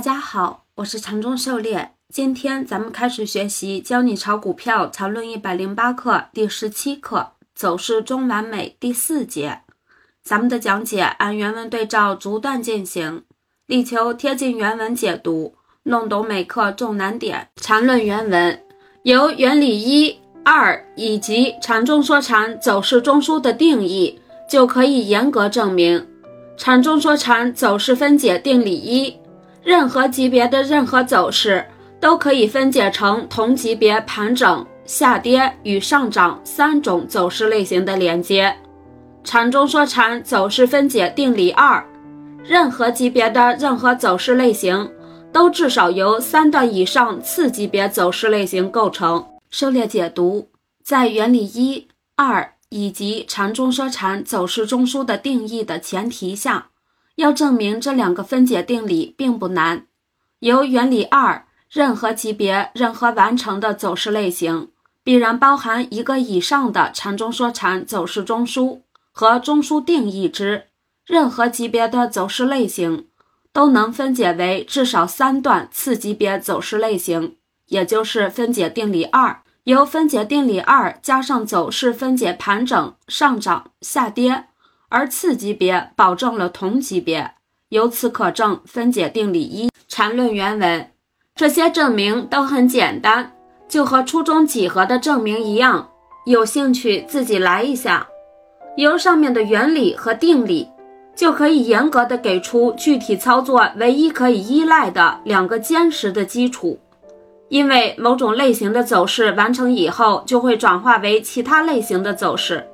大家好，我是禅中狩猎。今天咱们开始学习《教你炒股票禅论一百零八课》第十七课“走势中完美”第四节。咱们的讲解按原文对照逐段进行，力求贴近原文解读，弄懂每课重难点。禅论原文由原理一、二以及禅中说禅走势中枢的定义，就可以严格证明禅中说禅走势分解定理一。任何级别的任何走势都可以分解成同级别盘整、下跌与上涨三种走势类型的连接。禅中说禅走势分解定理二：任何级别的任何走势类型都至少由三段以上次级别走势类型构成。狩猎解读在原理一、二以及禅中说禅走势中枢的定义的前提下。要证明这两个分解定理并不难。由原理二，任何级别、任何完成的走势类型，必然包含一个以上的禅中说禅走势中枢和中枢定义之任何级别的走势类型，都能分解为至少三段次级别走势类型，也就是分解定理二。由分解定理二加上走势分解盘整、上涨、下跌。而次级别保证了同级别，由此可证分解定理一。缠论原文，这些证明都很简单，就和初中几何的证明一样。有兴趣自己来一下。由上面的原理和定理，就可以严格的给出具体操作唯一可以依赖的两个坚实的基础。因为某种类型的走势完成以后，就会转化为其他类型的走势。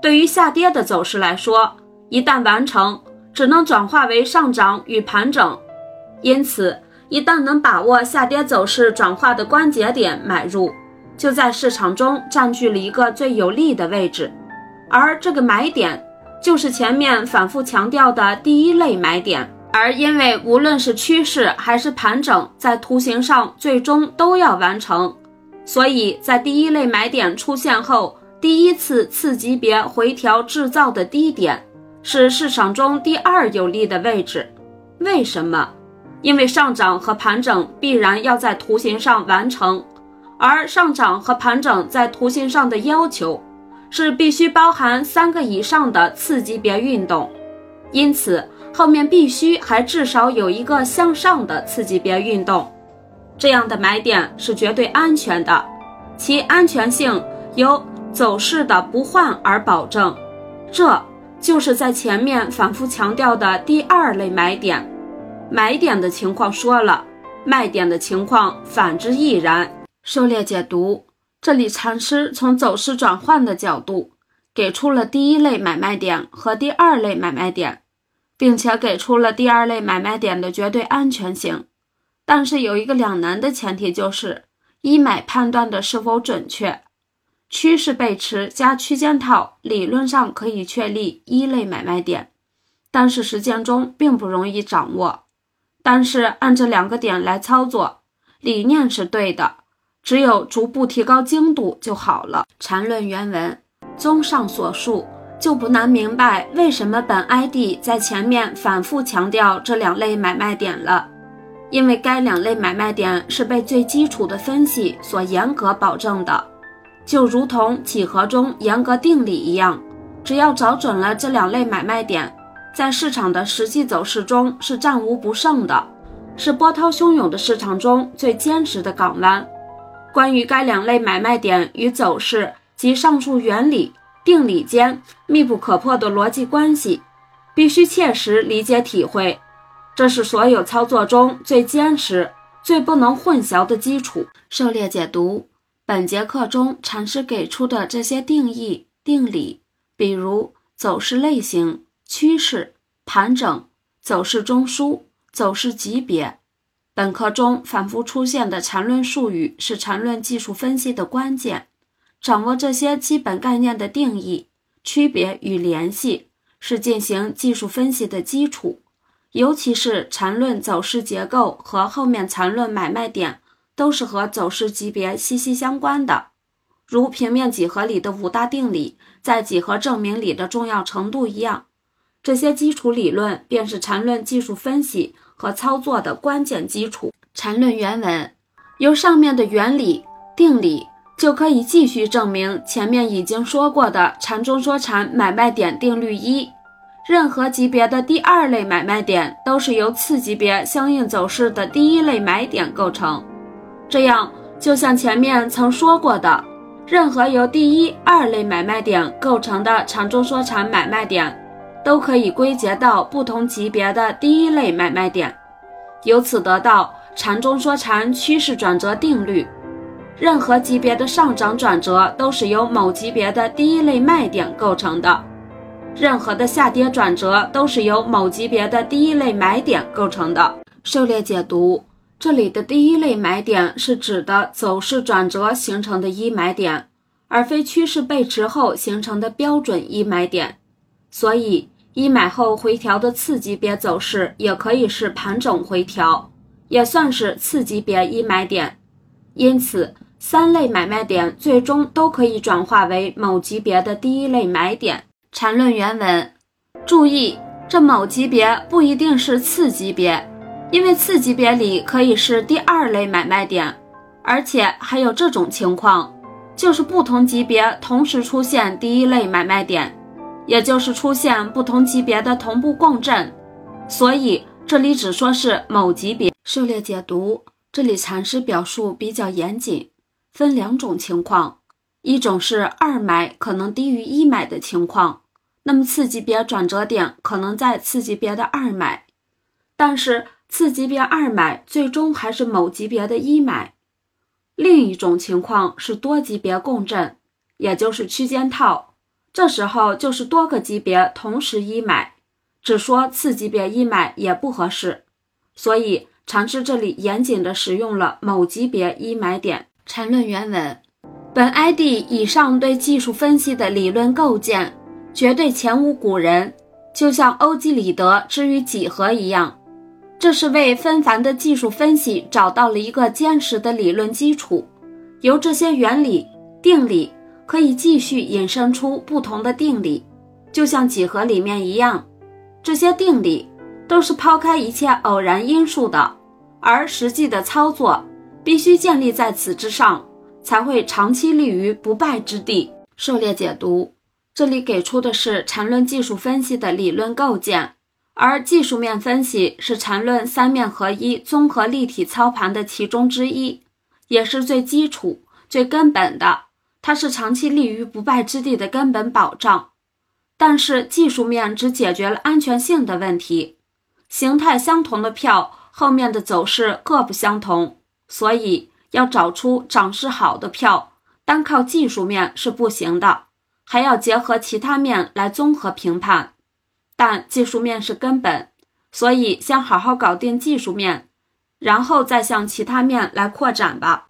对于下跌的走势来说，一旦完成，只能转化为上涨与盘整。因此，一旦能把握下跌走势转化的关节点买入，就在市场中占据了一个最有利的位置。而这个买点，就是前面反复强调的第一类买点。而因为无论是趋势还是盘整，在图形上最终都要完成，所以在第一类买点出现后。第一次次级别回调制造的低点是市场中第二有利的位置。为什么？因为上涨和盘整必然要在图形上完成，而上涨和盘整在图形上的要求是必须包含三个以上的次级别运动，因此后面必须还至少有一个向上的次级别运动。这样的买点是绝对安全的，其安全性由。走势的不换而保证，这就是在前面反复强调的第二类买点。买点的情况说了，卖点的情况反之亦然。狩猎解读，这里禅师从走势转换的角度给出了第一类买卖点和第二类买卖点，并且给出了第二类买卖点的绝对安全性。但是有一个两难的前提，就是一买判断的是否准确。趋势背驰加区间套，理论上可以确立一类买卖点，但是实践中并不容易掌握。但是按这两个点来操作，理念是对的，只有逐步提高精度就好了。缠论原文，综上所述，就不难明白为什么本 ID 在前面反复强调这两类买卖点了，因为该两类买卖点是被最基础的分析所严格保证的。就如同几何中严格定理一样，只要找准了这两类买卖点，在市场的实际走势中是战无不胜的，是波涛汹涌的市场中最坚实的港湾。关于该两类买卖点与走势及上述原理定理间密不可破的逻辑关系，必须切实理解体会，这是所有操作中最坚实、最不能混淆的基础。狩猎解读。本节课中，禅师给出的这些定义定理，比如走势类型、趋势、盘整、走势中枢、走势级别。本课中反复出现的缠论术语是缠论技术分析的关键。掌握这些基本概念的定义、区别与联系，是进行技术分析的基础。尤其是缠论走势结构和后面缠论买卖点。都是和走势级别息息相关的，如平面几何里的五大定理在几何证明里的重要程度一样。这些基础理论便是缠论技术分析和操作的关键基础。缠论原文由上面的原理、定理就可以继续证明前面已经说过的缠中说缠买卖点定律一：任何级别的第二类买卖点都是由次级别相应走势的第一类买点构成。这样，就像前面曾说过的，任何由第一、二类买卖点构成的缠中说禅买卖点，都可以归结到不同级别的第一类买卖点，由此得到。缠中说禅趋势转折定律，任何级别的上涨转折都是由某级别的第一类卖点构成的，任何的下跌转折都是由某级别的第一类买点构成的。狩猎解读，这里的第一类买点是指的走势转折形成的一买点，而非趋势背驰后形成的标准一买点。所以，一买后回调的次级别走势也可以是盘整回调。也算是次级别一买点，因此三类买卖点最终都可以转化为某级别的第一类买点。缠论原文，注意这某级别不一定是次级别，因为次级别里可以是第二类买卖点，而且还有这种情况，就是不同级别同时出现第一类买卖点，也就是出现不同级别的同步共振，所以。这里只说是某级别。狩猎解读，这里禅师表述比较严谨，分两种情况，一种是二买可能低于一买的情况，那么次级别转折点可能在次级别的二买，但是次级别二买最终还是某级别的一买。另一种情况是多级别共振，也就是区间套，这时候就是多个级别同时一买。只说次级别一买也不合适，所以禅师这里严谨的使用了某级别一买点。禅论原文：本 ID 以上对技术分析的理论构建，绝对前无古人，就像欧几里得之于几何一样，这是为纷繁的技术分析找到了一个坚实的理论基础。由这些原理定理可以继续引申出不同的定理，就像几何里面一样。这些定理都是抛开一切偶然因素的，而实际的操作必须建立在此之上，才会长期立于不败之地。狩猎解读，这里给出的是缠论技术分析的理论构建，而技术面分析是缠论三面合一综合立体操盘的其中之一，也是最基础、最根本的，它是长期立于不败之地的根本保障。但是技术面只解决了安全性的问题，形态相同的票后面的走势各不相同，所以要找出涨势好的票，单靠技术面是不行的，还要结合其他面来综合评判。但技术面是根本，所以先好好搞定技术面，然后再向其他面来扩展吧。